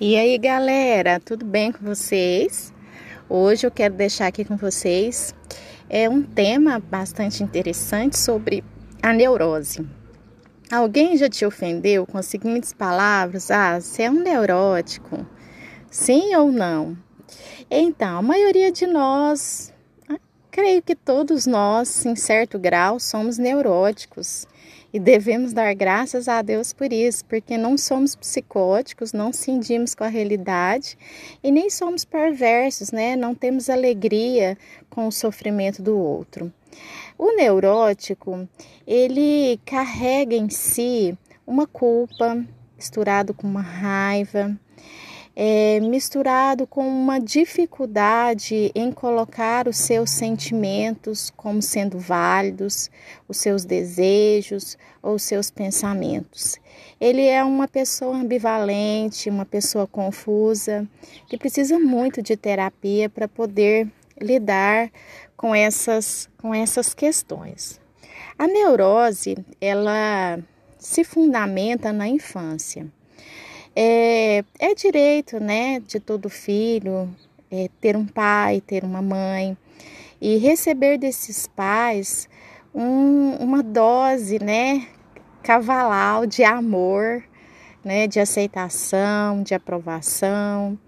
E aí, galera, tudo bem com vocês? Hoje eu quero deixar aqui com vocês é um tema bastante interessante sobre a neurose. Alguém já te ofendeu com as seguintes palavras: "Ah, você é um neurótico". Sim ou não? Então, a maioria de nós Creio que todos nós, em certo grau, somos neuróticos e devemos dar graças a Deus por isso, porque não somos psicóticos, não cindimos com a realidade e nem somos perversos, né? Não temos alegria com o sofrimento do outro. O neurótico, ele carrega em si uma culpa misturado com uma raiva, é, misturado com uma dificuldade em colocar os seus sentimentos como sendo válidos, os seus desejos ou os seus pensamentos. Ele é uma pessoa ambivalente, uma pessoa confusa, que precisa muito de terapia para poder lidar com essas, com essas questões. A neurose, ela se fundamenta na infância. É, é direito, né, de todo filho é, ter um pai, ter uma mãe e receber desses pais um, uma dose, né, cavalar de amor, né, de aceitação, de aprovação,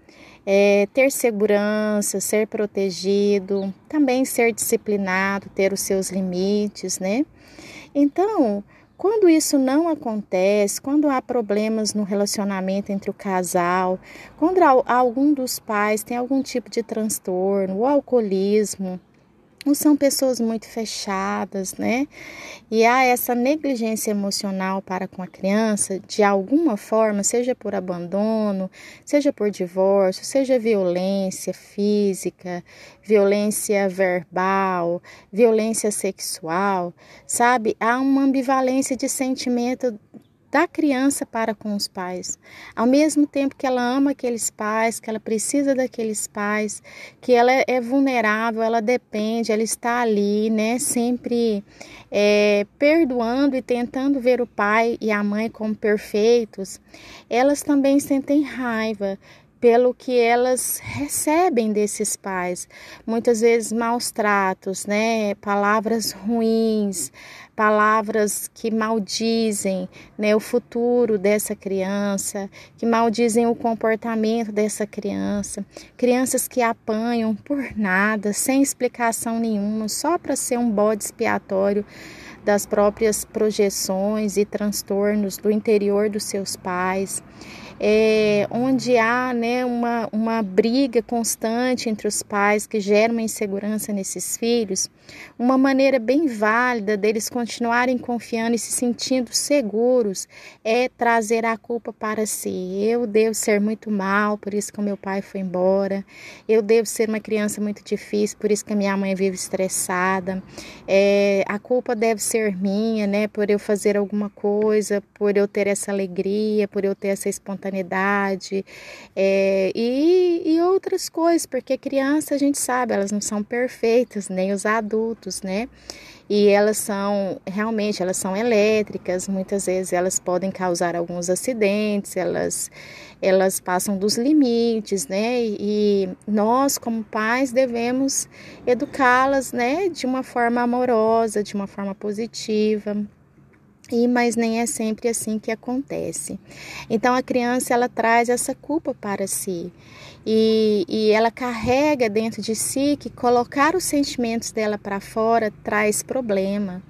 é, ter segurança, ser protegido, também ser disciplinado, ter os seus limites, né? Então, quando isso não acontece, quando há problemas no relacionamento entre o casal, quando algum dos pais tem algum tipo de transtorno, o alcoolismo, ou são pessoas muito fechadas, né? E há essa negligência emocional para com a criança, de alguma forma, seja por abandono, seja por divórcio, seja violência física, violência verbal, violência sexual, sabe? Há uma ambivalência de sentimento da criança para com os pais. Ao mesmo tempo que ela ama aqueles pais, que ela precisa daqueles pais, que ela é vulnerável, ela depende, ela está ali, né? Sempre é, perdoando e tentando ver o pai e a mãe como perfeitos. Elas também sentem raiva pelo que elas recebem desses pais. Muitas vezes maus tratos, né? Palavras ruins, palavras que maldizem né, o futuro dessa criança, que maldizem o comportamento dessa criança, crianças que apanham por nada, sem explicação nenhuma, só para ser um bode expiatório das próprias projeções e transtornos do interior dos seus pais é, onde há né, uma, uma briga constante entre os pais que gera uma insegurança nesses filhos, uma maneira bem válida deles continuarem confiando e se sentindo seguros é trazer a culpa para si. Eu devo ser muito mal, por isso que o meu pai foi embora. Eu devo ser uma criança muito difícil, por isso que a minha mãe vive estressada. É, a culpa deve ser minha, né, por eu fazer alguma coisa, por eu ter essa alegria, por eu ter essa espontaneidade espontaneidade é, e, e outras coisas, porque criança a gente sabe, elas não são perfeitas, nem os adultos, né? e elas são realmente elas são elétricas muitas vezes elas podem causar alguns acidentes elas elas passam dos limites né? E nós como pais devemos educá-las né? De uma forma amorosa de uma forma positiva e mas nem é sempre assim que acontece. Então a criança ela traz essa culpa para si e, e ela carrega dentro de si que colocar os sentimentos dela para fora traz problema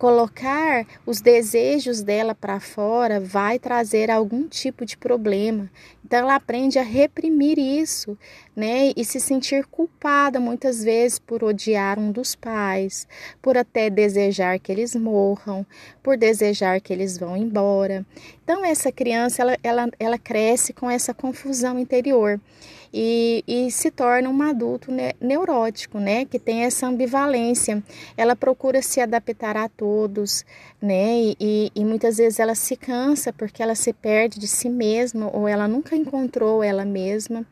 colocar os desejos dela para fora vai trazer algum tipo de problema. Então ela aprende a reprimir isso, né? E se sentir culpada muitas vezes por odiar um dos pais, por até desejar que eles morram, por desejar que eles vão embora. Então essa criança ela, ela, ela cresce com essa confusão interior e, e se torna um adulto ne neurótico, né? Que tem essa ambivalência. Ela procura se adaptar a todos, né? E, e muitas vezes ela se cansa porque ela se perde de si mesma ou ela nunca encontrou ela mesma.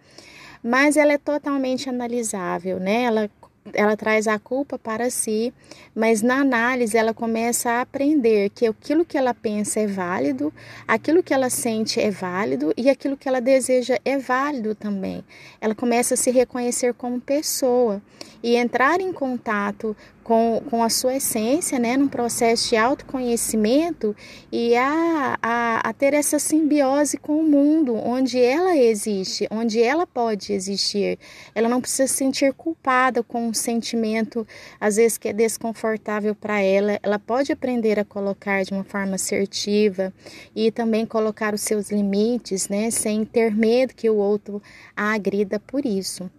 Mas ela é totalmente analisável, né? Ela ela traz a culpa para si, mas na análise ela começa a aprender que aquilo que ela pensa é válido, aquilo que ela sente é válido e aquilo que ela deseja é válido também. Ela começa a se reconhecer como pessoa e entrar em contato com, com a sua essência, né, num processo de autoconhecimento e a, a, a ter essa simbiose com o mundo, onde ela existe, onde ela pode existir. Ela não precisa se sentir culpada com um sentimento, às vezes, que é desconfortável para ela. Ela pode aprender a colocar de uma forma assertiva e também colocar os seus limites, né, sem ter medo que o outro a agrida por isso.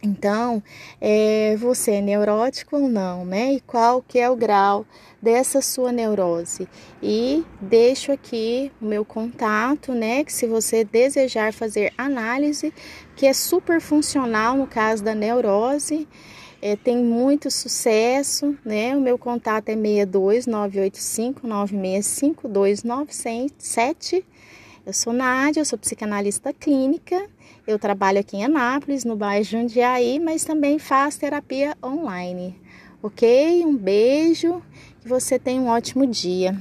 Então, é, você é neurótico ou não, né? E qual que é o grau dessa sua neurose? E deixo aqui o meu contato, né? Que se você desejar fazer análise, que é super funcional no caso da neurose, é, tem muito sucesso, né? O meu contato é 62 985 965 297 eu sou Nádia, eu sou psicanalista clínica. Eu trabalho aqui em Anápolis, no bairro Jundiaí, mas também faço terapia online. Ok? Um beijo, que você tenha um ótimo dia.